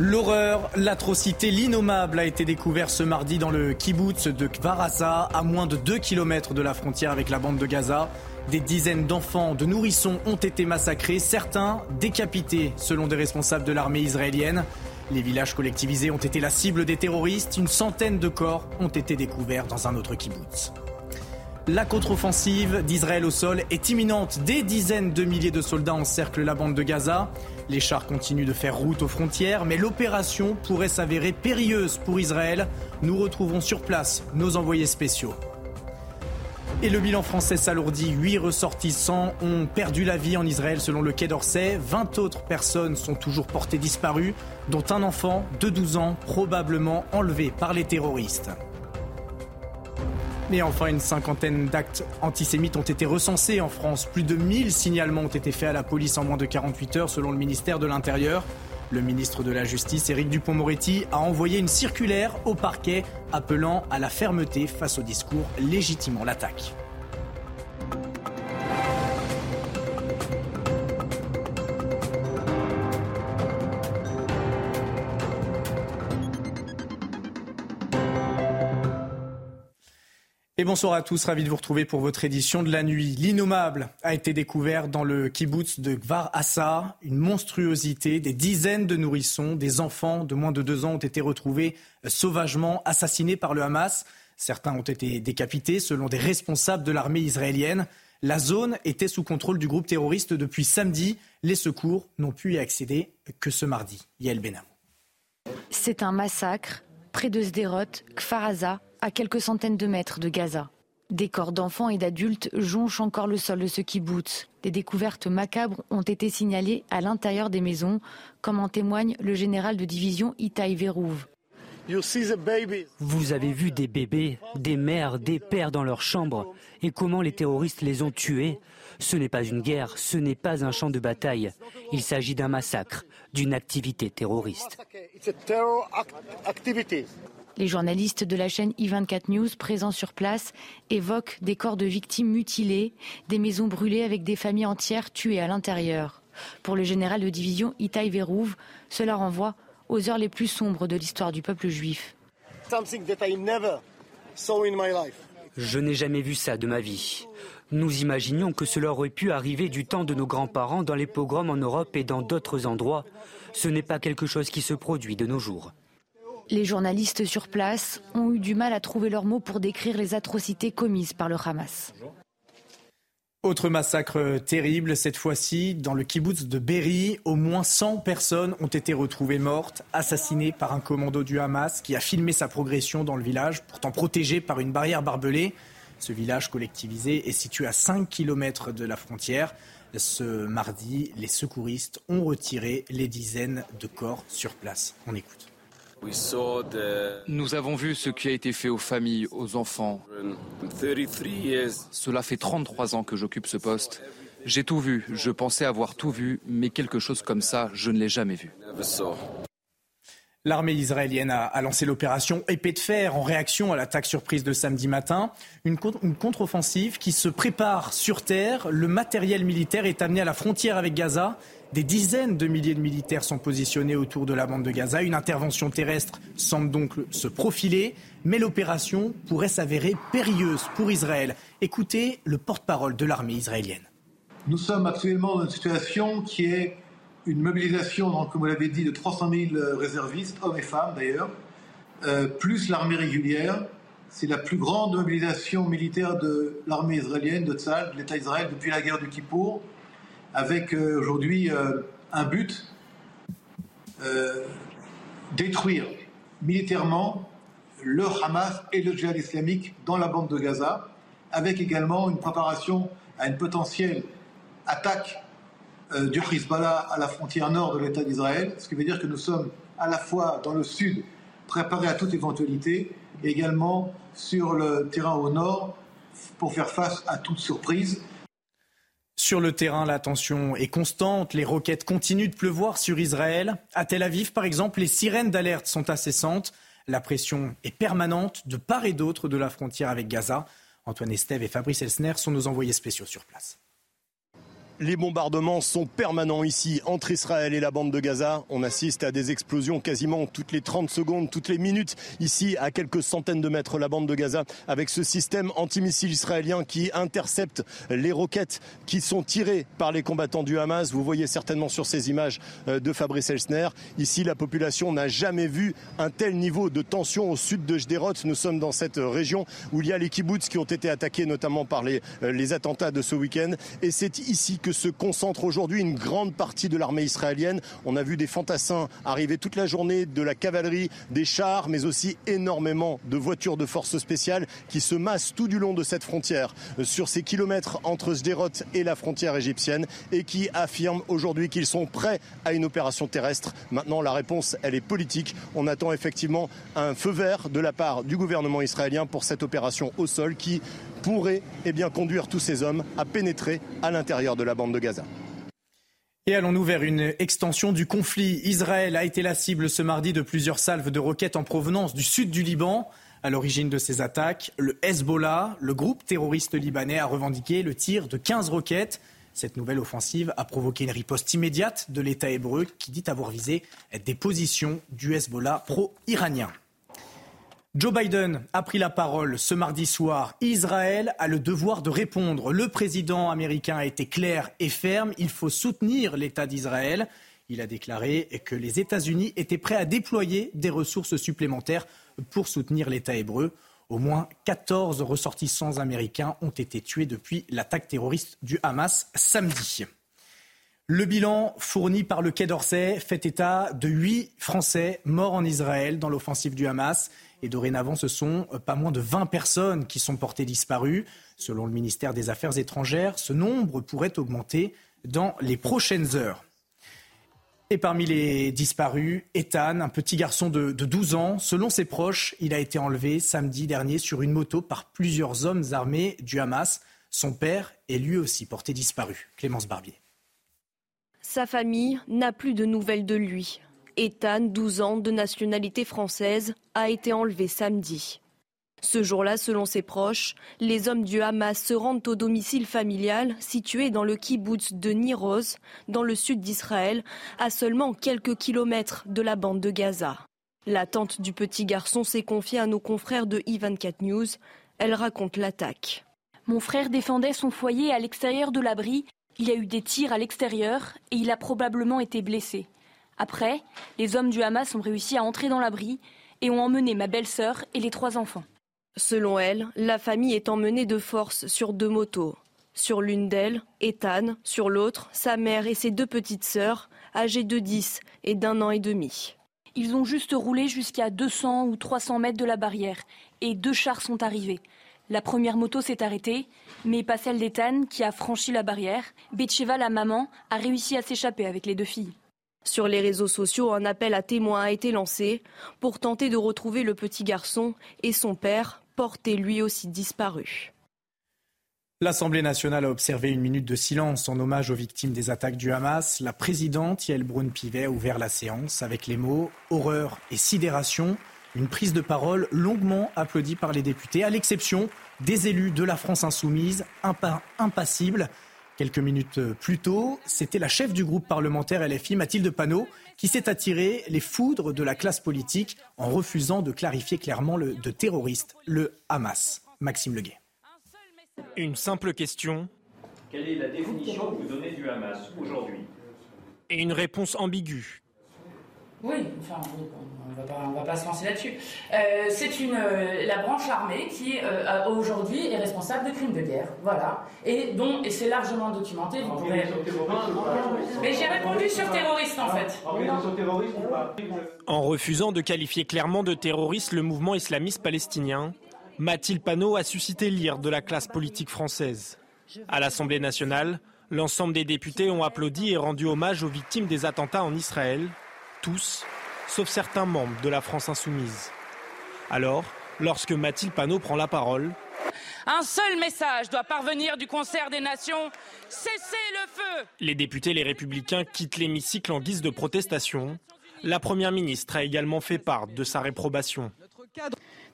L'horreur, l'atrocité, l'innommable a été découvert ce mardi dans le kibbutz de Kvarasa, à moins de 2 km de la frontière avec la bande de Gaza. Des dizaines d'enfants, de nourrissons ont été massacrés, certains décapités selon des responsables de l'armée israélienne. Les villages collectivisés ont été la cible des terroristes, une centaine de corps ont été découverts dans un autre kibbutz. La contre-offensive d'Israël au sol est imminente. Des dizaines de milliers de soldats encerclent la bande de Gaza. Les chars continuent de faire route aux frontières, mais l'opération pourrait s'avérer périlleuse pour Israël. Nous retrouvons sur place nos envoyés spéciaux. Et le bilan français s'alourdit. Huit ressortissants ont perdu la vie en Israël selon le Quai d'Orsay. 20 autres personnes sont toujours portées disparues, dont un enfant de 12 ans probablement enlevé par les terroristes. Et enfin, une cinquantaine d'actes antisémites ont été recensés en France. Plus de 1000 signalements ont été faits à la police en moins de 48 heures selon le ministère de l'Intérieur. Le ministre de la Justice, Éric Dupont-Moretti, a envoyé une circulaire au parquet appelant à la fermeté face au discours légitimant l'attaque. Et bonsoir à tous, ravi de vous retrouver pour votre édition de la nuit. L'innommable a été découvert dans le kibbutz de Gvar Assa, une monstruosité. Des dizaines de nourrissons, des enfants de moins de deux ans ont été retrouvés euh, sauvagement assassinés par le Hamas. Certains ont été décapités selon des responsables de l'armée israélienne. La zone était sous contrôle du groupe terroriste depuis samedi. Les secours n'ont pu y accéder que ce mardi. Yael Benam. C'est un massacre près de Sderot, Kfaraza, à quelques centaines de mètres de Gaza. Des corps d'enfants et d'adultes jonchent encore le sol de ce kibbutz. Des découvertes macabres ont été signalées à l'intérieur des maisons, comme en témoigne le général de division Itaï Verouv. Vous avez vu des bébés, des mères, des pères dans leurs chambres et comment les terroristes les ont tués? Ce n'est pas une guerre, ce n'est pas un champ de bataille. Il s'agit d'un massacre, d'une activité terroriste. Les journalistes de la chaîne i24 News présents sur place évoquent des corps de victimes mutilés, des maisons brûlées avec des familles entières tuées à l'intérieur. Pour le général de division Itaï Verouv, cela renvoie aux heures les plus sombres de l'histoire du peuple juif. Je n'ai jamais vu ça de ma vie. Nous imaginions que cela aurait pu arriver du temps de nos grands-parents dans les pogroms en Europe et dans d'autres endroits. Ce n'est pas quelque chose qui se produit de nos jours. Les journalistes sur place ont eu du mal à trouver leurs mots pour décrire les atrocités commises par le Hamas. Autre massacre terrible, cette fois-ci dans le kibbutz de Berry. Au moins 100 personnes ont été retrouvées mortes, assassinées par un commando du Hamas qui a filmé sa progression dans le village, pourtant protégé par une barrière barbelée. Ce village collectivisé est situé à 5 km de la frontière. Ce mardi, les secouristes ont retiré les dizaines de corps sur place. On écoute. Nous avons vu ce qui a été fait aux familles, aux enfants. Cela fait 33 ans que j'occupe ce poste. J'ai tout vu, je pensais avoir tout vu, mais quelque chose comme ça, je ne l'ai jamais vu. L'armée israélienne a, lancé l'opération Épée de fer en réaction à l'attaque surprise de samedi matin. Une, contre-offensive qui se prépare sur terre. Le matériel militaire est amené à la frontière avec Gaza. Des dizaines de milliers de militaires sont positionnés autour de la bande de Gaza. Une intervention terrestre semble donc se profiler, mais l'opération pourrait s'avérer périlleuse pour Israël. Écoutez le porte-parole de l'armée israélienne. Nous sommes actuellement dans une situation qui est une mobilisation, comme vous l'avez dit, de 300 000 réservistes, hommes et femmes d'ailleurs, euh, plus l'armée régulière. C'est la plus grande mobilisation militaire de l'armée israélienne, de Tzal, de l'État d'Israël depuis la guerre du Kippour avec euh, aujourd'hui euh, un but euh, détruire militairement le Hamas et le djihad islamique dans la bande de Gaza, avec également une préparation à une potentielle attaque euh, du Hezbollah à la frontière nord de l'État d'Israël, ce qui veut dire que nous sommes à la fois dans le sud préparés à toute éventualité et également sur le terrain au nord pour faire face à toute surprise. Sur le terrain, la tension est constante. Les roquettes continuent de pleuvoir sur Israël. À Tel Aviv, par exemple, les sirènes d'alerte sont incessantes. La pression est permanente de part et d'autre de la frontière avec Gaza. Antoine Estève et Fabrice Elsner sont nos envoyés spéciaux sur place. Les bombardements sont permanents ici entre Israël et la bande de Gaza. On assiste à des explosions quasiment toutes les 30 secondes, toutes les minutes ici à quelques centaines de mètres la bande de Gaza avec ce système antimissile israélien qui intercepte les roquettes qui sont tirées par les combattants du Hamas. Vous voyez certainement sur ces images euh, de Fabrice Elsner. Ici, la population n'a jamais vu un tel niveau de tension au sud de Jderot. Nous sommes dans cette région où il y a les kibbutz qui ont été attaqués notamment par les, euh, les attentats de ce week-end. Et c'est ici que se concentre aujourd'hui une grande partie de l'armée israélienne. On a vu des fantassins arriver toute la journée, de la cavalerie, des chars, mais aussi énormément de voitures de force spéciales qui se massent tout du long de cette frontière, euh, sur ces kilomètres entre Sderot et la frontière égyptienne, et qui affirment aujourd'hui qu'ils sont prêts à une opération terrestre. Maintenant, la réponse, elle est politique. On attend effectivement un feu vert de la part du gouvernement israélien pour cette opération au sol qui pourrait eh bien, conduire tous ces hommes à pénétrer à l'intérieur de la bande de Gaza. Et allons-nous vers une extension du conflit? Israël a été la cible ce mardi de plusieurs salves de roquettes en provenance du sud du Liban. À l'origine de ces attaques, le Hezbollah, le groupe terroriste libanais, a revendiqué le tir de 15 roquettes. Cette nouvelle offensive a provoqué une riposte immédiate de l'État hébreu qui dit avoir visé des positions du Hezbollah pro-iranien. Joe Biden a pris la parole ce mardi soir. Israël a le devoir de répondre. Le président américain a été clair et ferme. Il faut soutenir l'État d'Israël. Il a déclaré que les États-Unis étaient prêts à déployer des ressources supplémentaires pour soutenir l'État hébreu. Au moins 14 ressortissants américains ont été tués depuis l'attaque terroriste du Hamas samedi. Le bilan fourni par le Quai d'Orsay fait état de huit Français morts en Israël dans l'offensive du Hamas. Et dorénavant, ce sont euh, pas moins de 20 personnes qui sont portées disparues. Selon le ministère des Affaires étrangères, ce nombre pourrait augmenter dans les prochaines heures. Et parmi les disparus, Ethan, un petit garçon de, 12 ans. Selon ses proches, il a été enlevé samedi dernier sur une moto par plusieurs hommes armés du Hamas. Son père est lui aussi porté disparu. Clémence Barbier. Sa famille n'a plus de nouvelles de lui. Ethan, 12 ans, de nationalité française, a été enlevé samedi. Ce jour-là, selon ses proches, les hommes du Hamas se rendent au domicile familial situé dans le kibbutz de Niroz, dans le sud d'Israël, à seulement quelques kilomètres de la bande de Gaza. La tante du petit garçon s'est confiée à nos confrères de I24 News. Elle raconte l'attaque. Mon frère défendait son foyer à l'extérieur de l'abri. Il y a eu des tirs à l'extérieur et il a probablement été blessé. Après, les hommes du Hamas ont réussi à entrer dans l'abri et ont emmené ma belle-sœur et les trois enfants. Selon elle, la famille est emmenée de force sur deux motos. Sur l'une d'elles, Ethan, sur l'autre, sa mère et ses deux petites sœurs, âgées de 10 et d'un an et demi. Ils ont juste roulé jusqu'à 200 ou 300 mètres de la barrière et deux chars sont arrivés. La première moto s'est arrêtée, mais pas celle d'Ethan qui a franchi la barrière. Betcheva, la maman, a réussi à s'échapper avec les deux filles. Sur les réseaux sociaux, un appel à témoins a été lancé pour tenter de retrouver le petit garçon et son père, porté lui aussi disparu. L'Assemblée nationale a observé une minute de silence en hommage aux victimes des attaques du Hamas. La présidente Yael Braun-Pivet a ouvert la séance avec les mots horreur et sidération. Une prise de parole longuement applaudie par les députés, à l'exception des élus de la France insoumise, impassibles. Quelques minutes plus tôt, c'était la chef du groupe parlementaire LFI, Mathilde Panot, qui s'est attiré les foudres de la classe politique en refusant de clarifier clairement le, de terroriste le Hamas. Maxime Leguet. Une simple question. Quelle est la définition que vous donnez du Hamas aujourd'hui? Et une réponse ambiguë. Oui, enfin, on ne va pas se lancer là-dessus. Euh, c'est une euh, la branche armée qui euh, aujourd'hui est responsable de crimes de guerre, voilà, et dont et c'est largement documenté. Vous. Mais j'ai répondu sur terroriste en fait. En refusant de qualifier clairement de terroriste le mouvement islamiste palestinien, Mathilde Panot a suscité l'ire de la classe politique française. À l'Assemblée nationale, l'ensemble des députés ont applaudi et rendu hommage aux victimes des attentats en Israël, tous, sauf certains membres de la France insoumise. Alors, lorsque Mathilde Panot prend la parole, un seul message doit parvenir du concert des nations cessez le feu Les députés les républicains quittent l'hémicycle en guise de protestation. La première ministre a également fait part de sa réprobation.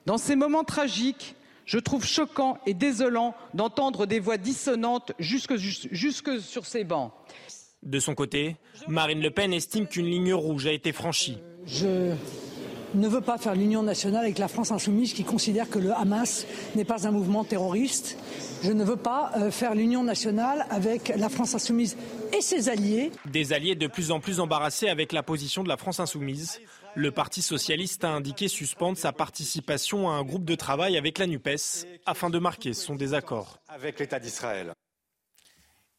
Dans ces moments tragiques, je trouve choquant et désolant d'entendre des voix dissonantes jusque, jusque sur ces bancs. De son côté, Marine Le Pen estime qu'une ligne rouge a été franchie. Je ne veux pas faire l'union nationale avec la France insoumise qui considère que le Hamas n'est pas un mouvement terroriste. Je ne veux pas euh, faire l'union nationale avec la France insoumise et ses alliés. Des alliés de plus en plus embarrassés avec la position de la France insoumise. Le Parti socialiste a indiqué suspendre sa participation à un groupe de travail avec la NUPES afin de marquer son désaccord. Avec l'État d'Israël.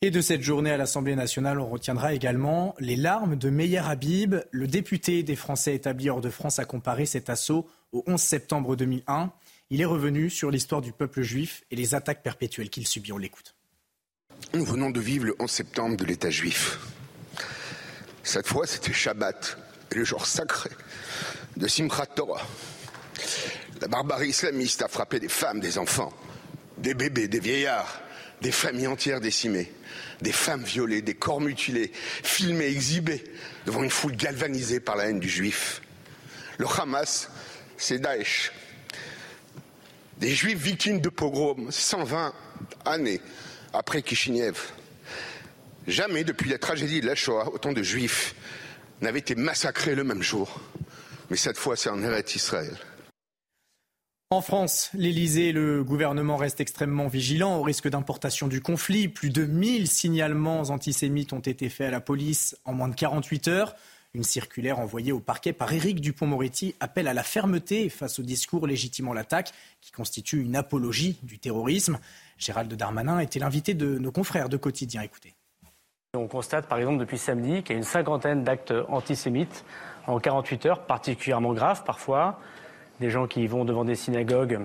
Et de cette journée à l'Assemblée nationale, on retiendra également les larmes de Meyer Habib. Le député des Français établis hors de France a comparé cet assaut au 11 septembre 2001. Il est revenu sur l'histoire du peuple juif et les attaques perpétuelles qu'il subit. On l'écoute. Nous venons de vivre le 11 septembre de l'État juif. Cette fois, c'était Shabbat, le jour sacré de Simchat Torah. La barbarie islamiste a frappé des femmes, des enfants, des bébés, des vieillards, des familles entières décimées des femmes violées, des corps mutilés, filmés, exhibés devant une foule galvanisée par la haine du juif. Le Hamas, c'est Daesh. Des juifs victimes de pogroms 120 années après Kishinev. Jamais depuis la tragédie de la Shoah, autant de juifs n'avaient été massacrés le même jour. Mais cette fois, c'est en Eretz Israël. En France, l'Elysée et le gouvernement restent extrêmement vigilants au risque d'importation du conflit. Plus de 1000 signalements antisémites ont été faits à la police en moins de 48 heures. Une circulaire envoyée au parquet par Éric Dupont-Moretti appelle à la fermeté face au discours légitimant l'attaque qui constitue une apologie du terrorisme. Gérald Darmanin était l'invité de nos confrères de quotidien. Écoutez. On constate par exemple depuis samedi qu'il y a une cinquantaine d'actes antisémites en 48 heures, particulièrement graves parfois des gens qui vont devant des synagogues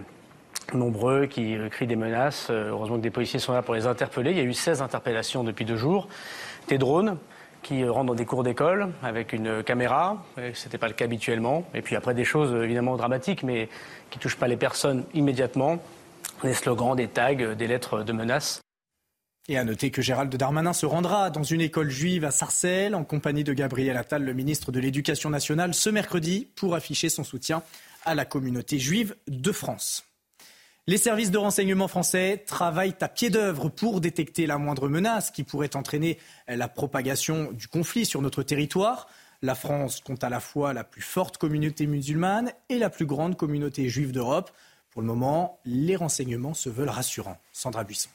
nombreux, qui euh, crient des menaces. Euh, heureusement que des policiers sont là pour les interpeller. Il y a eu 16 interpellations depuis deux jours. Des drones qui euh, rentrent dans des cours d'école avec une caméra. Ce n'était pas le cas habituellement. Et puis après des choses évidemment dramatiques, mais qui ne touchent pas les personnes immédiatement. Des slogans, des tags, des lettres de menaces. Et à noter que Gérald Darmanin se rendra dans une école juive à Sarcelles en compagnie de Gabriel Attal, le ministre de l'Éducation nationale, ce mercredi pour afficher son soutien à la communauté juive de France. Les services de renseignement français travaillent à pied d'œuvre pour détecter la moindre menace qui pourrait entraîner la propagation du conflit sur notre territoire. La France compte à la fois la plus forte communauté musulmane et la plus grande communauté juive d'Europe. Pour le moment, les renseignements se veulent rassurants. Sandra Buisson.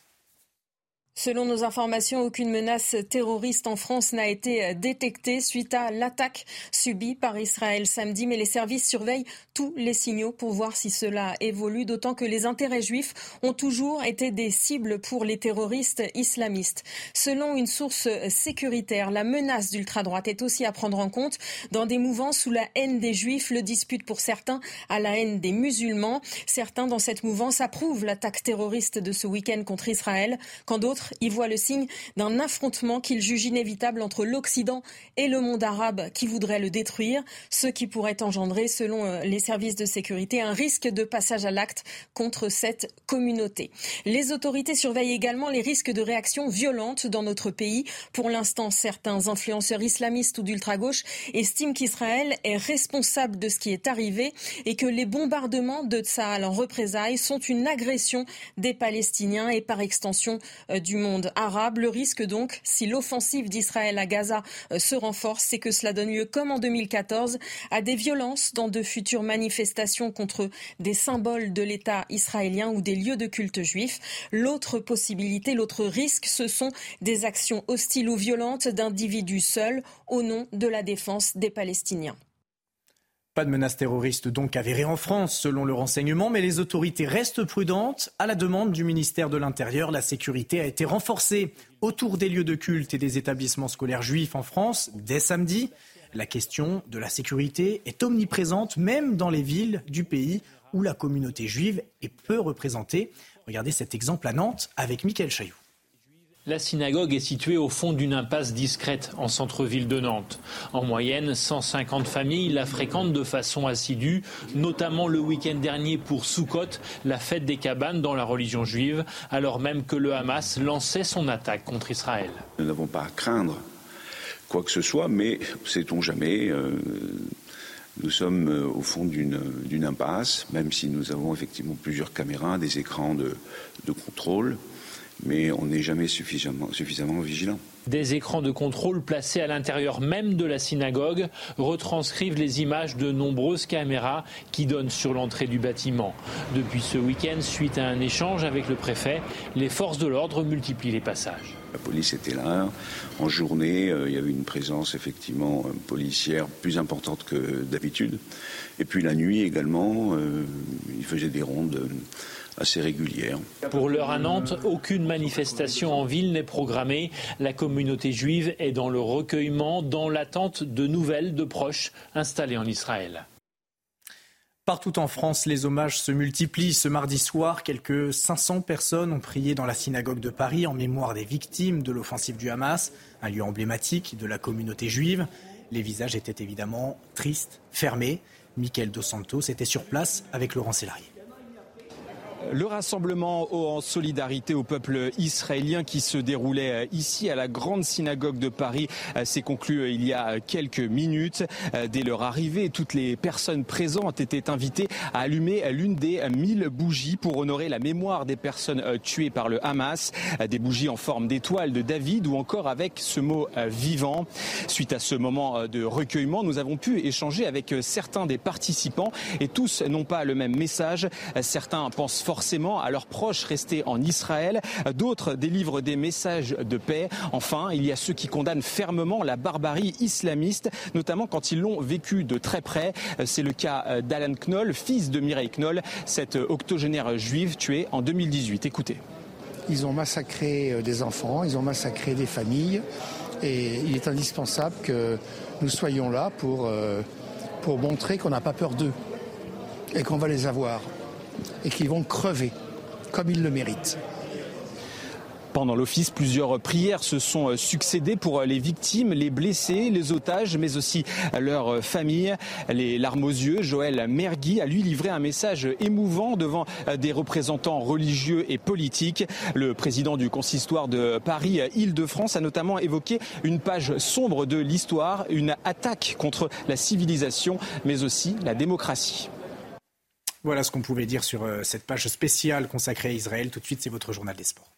Selon nos informations, aucune menace terroriste en France n'a été euh, détectée suite à l'attaque subie par Israël samedi, mais les services surveillent tous les signaux pour voir si cela évolue, d'autant que les intérêts juifs ont toujours été des cibles pour les terroristes islamistes. Selon une source sécuritaire, la menace d'ultra-droite est aussi à prendre en compte dans des mouvances où la haine des juifs le dispute pour certains à la haine des musulmans. Certains dans cette mouvance approuvent l'attaque terroriste de ce week-end contre Israël, quand d'autres y voit le signe d'un affrontement qu'il juge inévitable entre l'Occident et le monde arabe qui voudrait le détruire, ce qui pourrait engendrer, selon euh, les services de sécurité, un risque de passage à l'acte contre cette communauté. Les autorités surveillent également les risques de réactions violentes dans notre pays. Pour l'instant, certains influenceurs islamistes ou d'ultra-gauche estiment qu'Israël est responsable de ce qui est arrivé et que les bombardements de Tsahal en représailles sont une agression des Palestiniens et par extension euh, du monde arabe. Le risque donc, si l'offensive d'Israël à Gaza euh, se renforce, c'est que cela donne lieu, comme en 2014, à des violences dans de futures manifestations contre des symboles de l'État israélien ou des lieux de culte juifs. L'autre possibilité, l'autre risque, ce sont des actions hostiles ou violentes d'individus seuls au nom de la défense des Palestiniens. Pas de menace terroriste donc avérée en France, selon le renseignement, mais les autorités restent prudentes. À la demande du ministère de l'Intérieur, la sécurité a été renforcée autour des lieux de culte et des établissements scolaires juifs en France dès samedi. La question de la sécurité est omniprésente, même dans les villes du pays où la communauté juive est peu représentée. Regardez cet exemple à Nantes avec Michael Chailloux. La synagogue est située au fond d'une impasse discrète en centre-ville de Nantes. En moyenne, 150 familles la fréquentent de façon assidue, notamment le week-end dernier pour Sukkot, la fête des cabanes dans la religion juive, alors même que le Hamas lançait son attaque contre Israël. Nous n'avons pas à craindre quoi que ce soit, mais sait-on jamais euh, nous sommes euh, au fond d'une impasse, même si nous avons effectivement plusieurs caméras, des écrans de contrôle mais on n'est jamais suffisamment, suffisamment vigilant. Des écrans de contrôle placés à l'intérieur même de la synagogue retranscrivent les images de nombreuses caméras qui donnent sur l'entrée du bâtiment. Depuis ce week-end, suite à un échange avec le préfet, les forces de l'ordre multiplient les passages. La police était là. En journée, euh, il y avait une présence effectivement euh, policière plus importante que d'habitude. Et puis la nuit également, euh, il faisait des rondes assez régulière. Pour l'heure à Nantes, aucune manifestation en ville n'est programmée. La communauté juive est dans le recueillement, dans l'attente de nouvelles de proches installés en Israël. Partout en France, les hommages se multiplient. Ce mardi soir, quelques 500 personnes ont prié dans la synagogue de Paris en mémoire des victimes de l'offensive du Hamas, un lieu emblématique de la communauté juive. Les visages étaient évidemment tristes, fermés. Michael Dos Santos était sur place avec Laurent Sélarié. Le rassemblement en solidarité au peuple israélien qui se déroulait euh, ici à la grande synagogue de Paris euh, s'est conclu euh, il y a quelques minutes. Dès leur arrivée, toutes les personnes présentes étaient invitées à allumer l'une des mille bougies pour honorer la mémoire des personnes tuées par le Hamas. Des bougies en forme d'étoile de David ou encore avec ce mot vivant. Suite à ce moment de recueillement, nous avons pu échanger avec certains des participants et tous n'ont pas le même message. Certains pensent forcément à leurs proches restés en Israël. D'autres délivrent des messages de paix. Enfin, il y a ceux qui condamnent fermement la barbarie islamiste, notamment quand ils l'ont vécu de très près. C'est le cas d'Alan Knoll, fils de Mireille Knoll, cette octogénaire juive tuée en 2018. Écoutez. Ils ont massacré euh, des enfants, ils ont massacré des familles et il est indispensable que nous soyons là euh, pour montrer qu'on n'a pas peur d'eux et qu'on va les avoir et qui vont crever comme ils le méritent. Pendant l'office, plusieurs prières se sont euh, succédées pour euh, les victimes, les blessés, les otages, mais aussi euh, leurs familles. Les larmes aux yeux, Joël Mergui a lui livré un message émouvant devant des représentants religieux et politiques. Le président du consistoire de Paris, Île-de-France, a notamment évoqué une page sombre de l'histoire, une attaque contre la civilisation, mais aussi la démocratie. Voilà ce qu'on pouvait dire sur euh, cette page spéciale consacrée à Israël. Tout de suite, c'est votre journal des sports.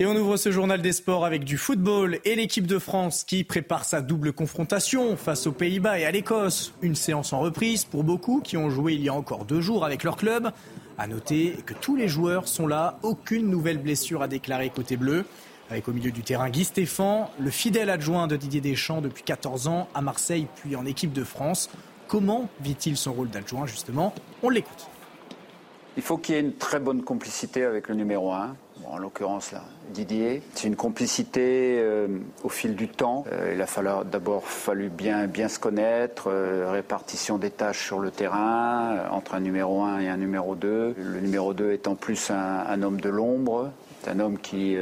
Et on ouvre ce journal des sports avec du football et l'équipe de France qui prépare sa double confrontation face aux Pays-Bas et à l'Écosse. Une séance en reprise pour beaucoup qui ont joué il y a encore deux jours avec leur club. À noter que tous les joueurs sont là, aucune nouvelle blessure à déclarer côté bleu. Avec au milieu du terrain Guy Stéphane, le fidèle adjoint de Didier Deschamps depuis 14 ans à Marseille puis en équipe de France. Comment vit-il son rôle d'adjoint justement On l'écoute. Il faut qu'il y ait une très bonne complicité avec le numéro 1, en l'occurrence là, Didier. C'est une complicité euh, au fil du temps. Euh, il a d'abord fallu bien, bien se connaître, euh, répartition des tâches sur le terrain entre un numéro 1 et un numéro 2. Le numéro 2 étant plus un homme de l'ombre, un homme qui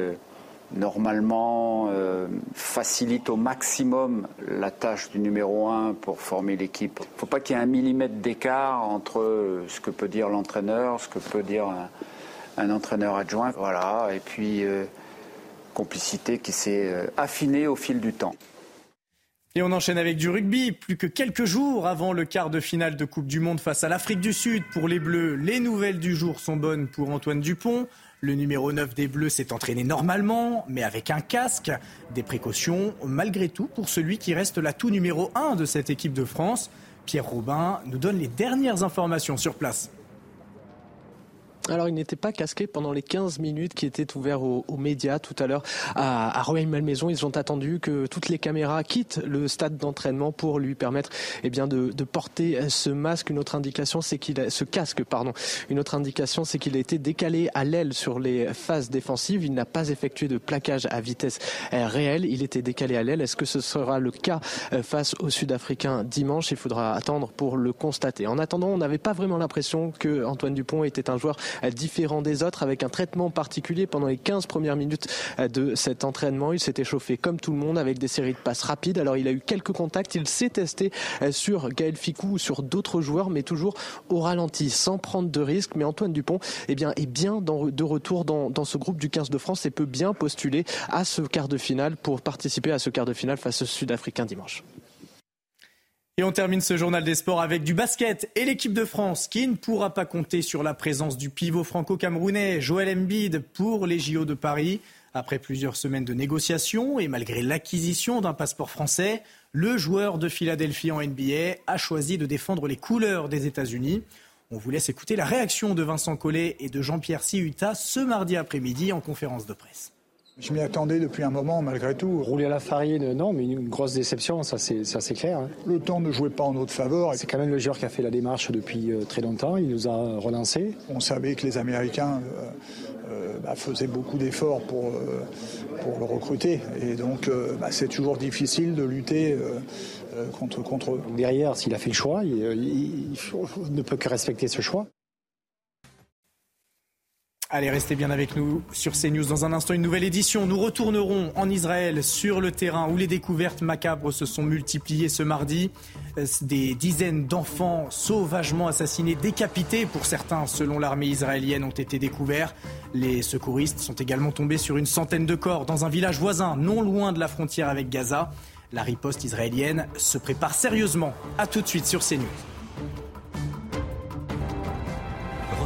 normalement euh, facilite au maximum la tâche du numéro 1 pour former l'équipe. Il ne faut pas qu'il y ait un millimètre d'écart entre ce que peut dire l'entraîneur, ce que peut dire un, entraîneur adjoint. Voilà, et puis euh, complicité qui s'est euh, affinée au fil du temps. Et on enchaîne avec du rugby. Plus que quelques jours avant le quart de finale de Coupe du Monde face à l'Afrique du Sud pour les Bleus, les nouvelles du jour sont bonnes pour Antoine Dupont. Le numéro 9 des Bleus s'est entraîné normalement, mais avec un casque. Des précautions malgré tout pour celui qui reste l'atout numéro 1 de cette équipe de France. Pierre Robin nous donne les dernières informations sur place. Alors, il n'était pas casqué pendant les 15 minutes qui étaient ouverts aux, médias tout à l'heure à, à Rueil-Malmaison. Ils ont attendu que toutes les caméras quittent le stade d'entraînement pour lui permettre eh bien, de, porter ce masque. Une autre indication, c'est qu'il a, casque, pardon. Une autre indication, c'est qu'il a été décalé à l'aile sur les phases défensives. Il n'a pas effectué de plaquage à vitesse réelle. Il était décalé à l'aile. Est-ce que ce sera le cas euh, face aux Sud-Africains dimanche? Il faudra attendre pour le constater. En attendant, on n'avait pas vraiment l'impression que Antoine Dupont était un joueur différent des autres avec un traitement particulier pendant les 15 premières minutes de cet entraînement. Il s'est échauffé comme tout le monde avec des séries de passes rapides. Alors il a eu quelques contacts, il s'est testé sur Gaël Ficou ou sur d'autres joueurs, mais toujours au ralenti, sans prendre de risques. Mais Antoine Dupont eh bien, est bien de retour dans, dans ce groupe du 15 de France et peut bien postuler à ce quart de finale pour participer à ce quart de finale face aux Sud-Africains dimanche. Et on termine ce journal des sports avec du basket et l'équipe de France qui ne pourra pas compter sur la présence du pivot franco-camerounais Joël Embiid pour les JO de Paris. Après plusieurs semaines de négociations et malgré l'acquisition d'un passeport français, le joueur de Philadelphie en NBA a choisi de défendre les couleurs des États-Unis. On vous laisse écouter la réaction de Vincent Collet et de Jean-Pierre Siuta ce mardi après-midi en conférence de presse. Je m'y attendais depuis un moment, malgré tout. Rouler à la farine, non, mais une grosse déception, ça c'est clair. Hein. Le temps ne jouait pas en notre faveur. C'est quand même le joueur qui a fait la démarche depuis euh, très longtemps. Il nous a relancé. On savait que les Américains euh, euh, bah, faisaient beaucoup d'efforts pour, pour le recruter. Et donc, bah, c'est toujours difficile de lutter contre, contre eux. Derrière, s'il a fait le choix, il ne peut que respecter ce choix. Allez, restez bien avec nous sur CNews. Dans un instant, une nouvelle édition. Nous retournerons en Israël sur le terrain où les découvertes macabres se sont multipliées ce mardi. Des dizaines d'enfants sauvagement assassinés, décapités pour certains selon l'armée israélienne, ont été découverts. Les secouristes sont également tombés sur une centaine de corps dans un village voisin, non loin de la frontière avec Gaza. La riposte israélienne se prépare sérieusement. A tout de suite sur CNews.